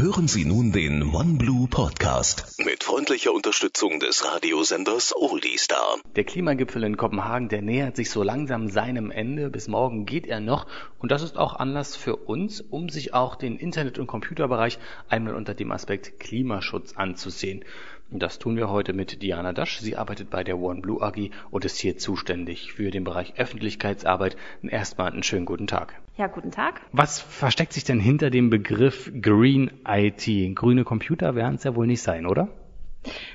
Hören Sie nun den OneBlue Podcast. Mit freundlicher Unterstützung des Radiosenders Oldiestar. Der Klimagipfel in Kopenhagen, der nähert sich so langsam seinem Ende. Bis morgen geht er noch. Und das ist auch Anlass für uns, um sich auch den Internet- und Computerbereich einmal unter dem Aspekt Klimaschutz anzusehen. Das tun wir heute mit Diana Dasch. Sie arbeitet bei der OneBlue AG und ist hier zuständig für den Bereich Öffentlichkeitsarbeit. Erstmal einen schönen guten Tag. Ja, guten Tag. Was versteckt sich denn hinter dem Begriff Green IT? Grüne Computer werden es ja wohl nicht sein, oder?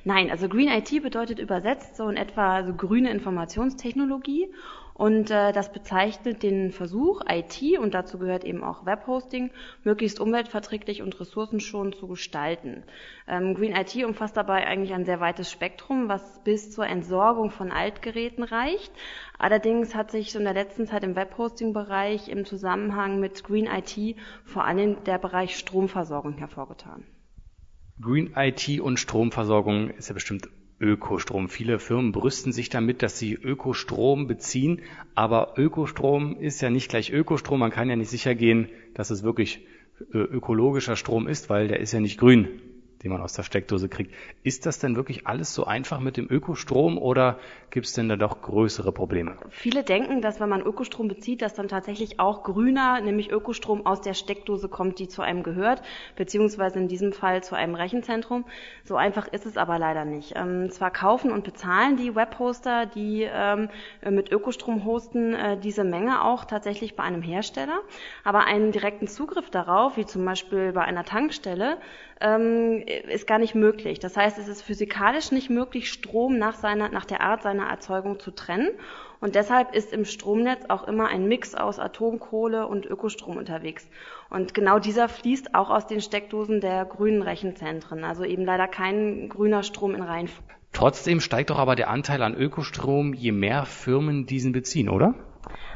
Nein, also Green IT bedeutet übersetzt so in etwa so grüne Informationstechnologie und äh, das bezeichnet den Versuch, IT, und dazu gehört eben auch Webhosting, möglichst umweltverträglich und ressourcenschonend zu gestalten. Ähm, Green IT umfasst dabei eigentlich ein sehr weites Spektrum, was bis zur Entsorgung von Altgeräten reicht. Allerdings hat sich so in der letzten Zeit im Webhosting-Bereich im Zusammenhang mit Green IT vor allem der Bereich Stromversorgung hervorgetan. Green IT und Stromversorgung ist ja bestimmt Ökostrom. Viele Firmen brüsten sich damit, dass sie Ökostrom beziehen, aber Ökostrom ist ja nicht gleich Ökostrom. Man kann ja nicht sicher gehen, dass es wirklich äh, ökologischer Strom ist, weil der ist ja nicht grün den man aus der Steckdose kriegt. Ist das denn wirklich alles so einfach mit dem Ökostrom oder gibt es denn da doch größere Probleme? Viele denken, dass wenn man Ökostrom bezieht, dass dann tatsächlich auch grüner, nämlich Ökostrom aus der Steckdose kommt, die zu einem gehört, beziehungsweise in diesem Fall zu einem Rechenzentrum. So einfach ist es aber leider nicht. Ähm, zwar kaufen und bezahlen die Webhoster, die ähm, mit Ökostrom hosten, äh, diese Menge auch tatsächlich bei einem Hersteller, aber einen direkten Zugriff darauf, wie zum Beispiel bei einer Tankstelle, ähm, ist gar nicht möglich. Das heißt, es ist physikalisch nicht möglich, Strom nach, seiner, nach der Art seiner Erzeugung zu trennen. Und deshalb ist im Stromnetz auch immer ein Mix aus Atomkohle und Ökostrom unterwegs. Und genau dieser fließt auch aus den Steckdosen der grünen Rechenzentren. Also eben leider kein grüner Strom in Reihenfolge. Trotzdem steigt doch aber der Anteil an Ökostrom, je mehr Firmen diesen beziehen, oder?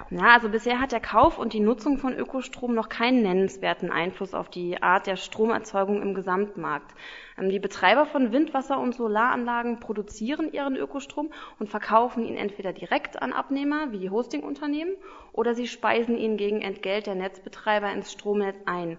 Ja, also bisher hat der Kauf und die Nutzung von Ökostrom noch keinen nennenswerten Einfluss auf die Art der Stromerzeugung im Gesamtmarkt. Ähm, die Betreiber von Windwasser- und Solaranlagen produzieren ihren Ökostrom und verkaufen ihn entweder direkt an Abnehmer wie Hostingunternehmen oder sie speisen ihn gegen Entgelt der Netzbetreiber ins Stromnetz ein.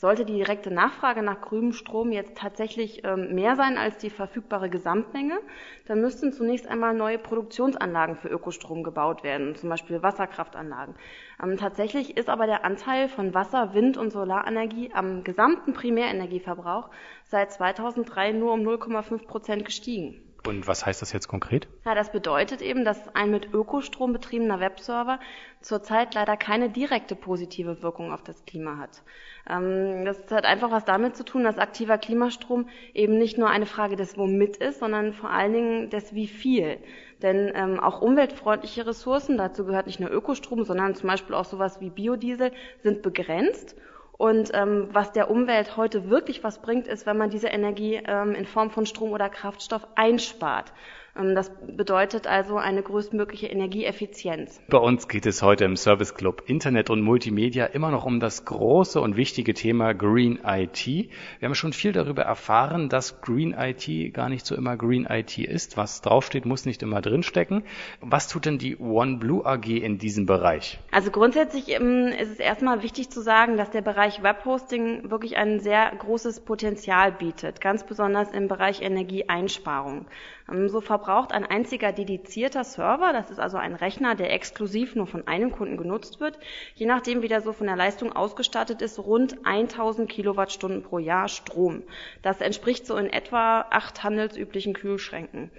Sollte die direkte Nachfrage nach grünem Strom jetzt tatsächlich ähm, mehr sein als die verfügbare Gesamtmenge, dann müssten zunächst einmal neue Produktionsanlagen für Ökostrom gebaut werden, zum Beispiel Wasserkraftanlagen. Ähm, tatsächlich ist aber der Anteil von Wasser-, Wind- und Solarenergie am gesamten Primärenergieverbrauch seit 2003 nur um 0,5 Prozent gestiegen. Und was heißt das jetzt konkret? Ja, das bedeutet eben, dass ein mit Ökostrom betriebener Webserver zurzeit leider keine direkte positive Wirkung auf das Klima hat. Ähm, das hat einfach was damit zu tun, dass aktiver Klimastrom eben nicht nur eine Frage des Womit ist, sondern vor allen Dingen des Wie viel. Denn ähm, auch umweltfreundliche Ressourcen, dazu gehört nicht nur Ökostrom, sondern zum Beispiel auch sowas wie Biodiesel, sind begrenzt und ähm, was der Umwelt heute wirklich was bringt, ist, wenn man diese Energie ähm, in Form von Strom oder Kraftstoff einspart. Ähm, das bedeutet also eine größtmögliche Energieeffizienz. Bei uns geht es heute im Service Club Internet und Multimedia immer noch um das große und wichtige Thema Green IT. Wir haben schon viel darüber erfahren, dass Green IT gar nicht so immer Green IT ist. Was draufsteht, muss nicht immer drinstecken. Was tut denn die OneBlue AG in diesem Bereich? Also grundsätzlich ähm, ist es erstmal wichtig zu sagen, dass der Bereich Webhosting wirklich ein sehr großes Potenzial bietet, ganz besonders im Bereich Energieeinsparung. Ähm, so verbraucht ein einziger dedizierter Server, das ist also ein Rechner, der exklusiv nur von einem Kunden genutzt wird, je nachdem wie der so von der Leistung ausgestattet ist, rund 1000 Kilowattstunden pro Jahr Strom. Das entspricht so in etwa acht handelsüblichen Kühlschränken.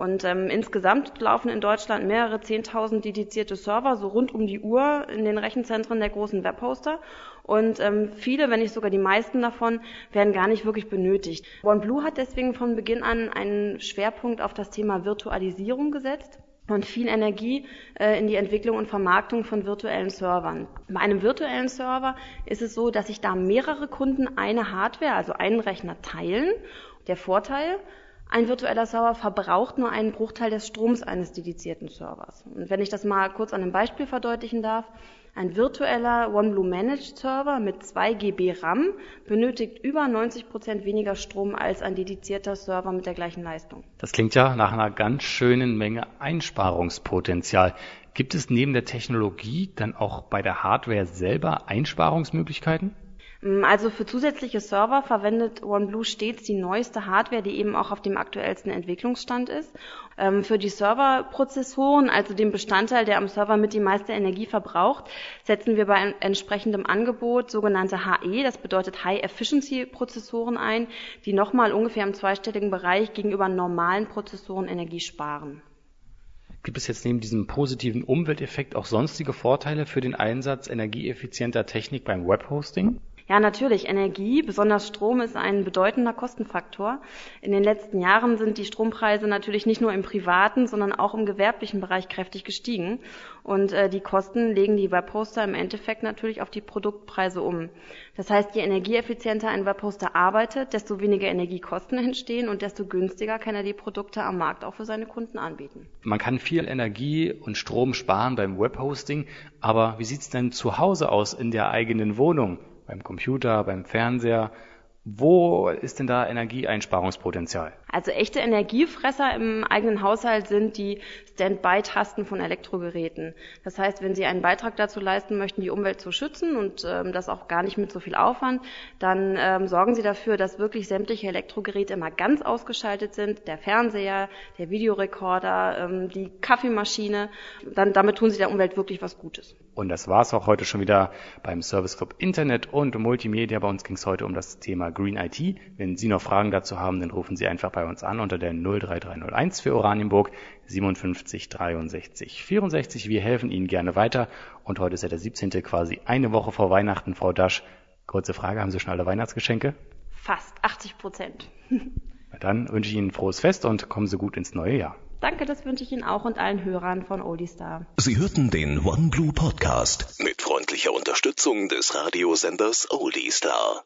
Und ähm, insgesamt laufen in Deutschland mehrere Zehntausend dedizierte Server so rund um die Uhr in den Rechenzentren der großen Webhoster. Und ähm, viele, wenn nicht sogar die meisten davon, werden gar nicht wirklich benötigt. OneBlue hat deswegen von Beginn an einen Schwerpunkt auf das Thema Virtualisierung gesetzt und viel Energie äh, in die Entwicklung und Vermarktung von virtuellen Servern. Bei einem virtuellen Server ist es so, dass sich da mehrere Kunden eine Hardware, also einen Rechner teilen. Der Vorteil, ein virtueller Server verbraucht nur einen Bruchteil des Stroms eines dedizierten Servers. Und wenn ich das mal kurz an einem Beispiel verdeutlichen darf, ein virtueller OneBlue Managed Server mit 2 GB RAM benötigt über 90 Prozent weniger Strom als ein dedizierter Server mit der gleichen Leistung. Das klingt ja nach einer ganz schönen Menge Einsparungspotenzial. Gibt es neben der Technologie dann auch bei der Hardware selber Einsparungsmöglichkeiten? Ähm, also für zusätzliche Server verwendet OneBlue stets die neueste Hardware, die eben auch auf dem aktuellsten Entwicklungsstand ist. Ähm, für die Serverprozessoren, also den Bestandteil, der am Server mit die meiste Energie verbraucht, setzen wir bei entsprechendem Angebot sogenannte HE, das bedeutet High Efficiency Prozessoren ein, die nochmal ungefähr im zweistelligen Bereich gegenüber normalen Prozessoren Energie sparen. Gibt es jetzt neben diesem positiven Umwelteffekt auch sonstige Vorteile für den Einsatz energieeffizienter Technik beim Webhosting? Ja, natürlich. Energie, besonders Strom, ist ein bedeutender Kostenfaktor. In den letzten Jahren sind die Strompreise natürlich nicht nur im privaten, sondern auch im gewerblichen Bereich kräftig gestiegen. Und äh, die Kosten legen die Webhoster im Endeffekt natürlich auf die Produktpreise um. Das heißt, je energieeffizienter ein Webhoster arbeitet, desto weniger Energiekosten entstehen und desto günstiger kann er die Produkte am Markt auch für seine Kunden anbieten. Man kann viel Energie und Strom sparen beim Webhosting, aber wie sieht es denn zu Hause aus in der eigenen Wohnung? Beim Computer, beim Fernseher. Wo ist denn da Energieeinsparungspotenzial? Also echte Energiefresser im eigenen Haushalt sind die Standby-Tasten von Elektrogeräten. Das heißt, wenn Sie einen Beitrag dazu leisten möchten, die Umwelt zu schützen und ähm, das auch gar nicht mit so viel Aufwand, dann ähm, sorgen Sie dafür, dass wirklich sämtliche Elektrogeräte immer ganz ausgeschaltet sind. Der Fernseher, der Videorekorder, ähm, die Kaffeemaschine. Dann, damit tun Sie der Umwelt wirklich was Gutes. Und das war's auch heute schon wieder beim Service Club Internet und Multimedia. Bei uns ging es heute um das Thema Green IT. Wenn Sie noch Fragen dazu haben, dann rufen Sie einfach bei uns an unter der 03301 für Oranienburg 57 63 64. Wir helfen Ihnen gerne weiter. Und heute ist ja der 17. quasi eine Woche vor Weihnachten, Frau Dasch. Kurze Frage, haben Sie schon alle Weihnachtsgeschenke? Fast 80 Prozent. Dann wünsche ich Ihnen ein frohes Fest und kommen Sie gut ins neue Jahr. Danke, das wünsche ich Ihnen auch und allen Hörern von Oldie Star. Sie hörten den OneBlue Podcast mit freundlicher Unterstützung des Radiosenders Oldie Star.